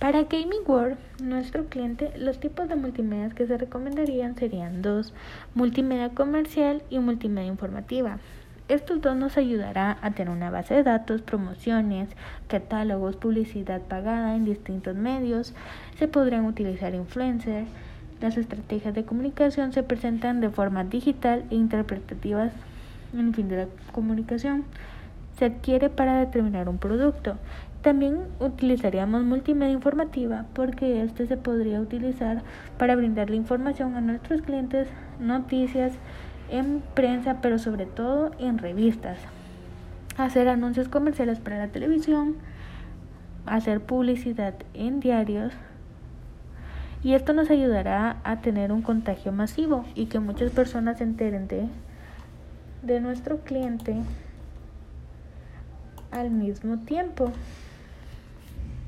Para Gaming World, nuestro cliente, los tipos de multimedia que se recomendarían serían dos, multimedia comercial y multimedia informativa. Estos dos nos ayudará a tener una base de datos, promociones, catálogos, publicidad pagada en distintos medios. Se podrían utilizar influencers. Las estrategias de comunicación se presentan de forma digital e interpretativas en el fin de la comunicación. Se adquiere para determinar un producto. También utilizaríamos multimedia informativa porque este se podría utilizar para brindarle información a nuestros clientes, noticias en prensa, pero sobre todo en revistas. Hacer anuncios comerciales para la televisión, hacer publicidad en diarios. Y esto nos ayudará a tener un contagio masivo y que muchas personas se enteren de, de nuestro cliente al mismo tiempo.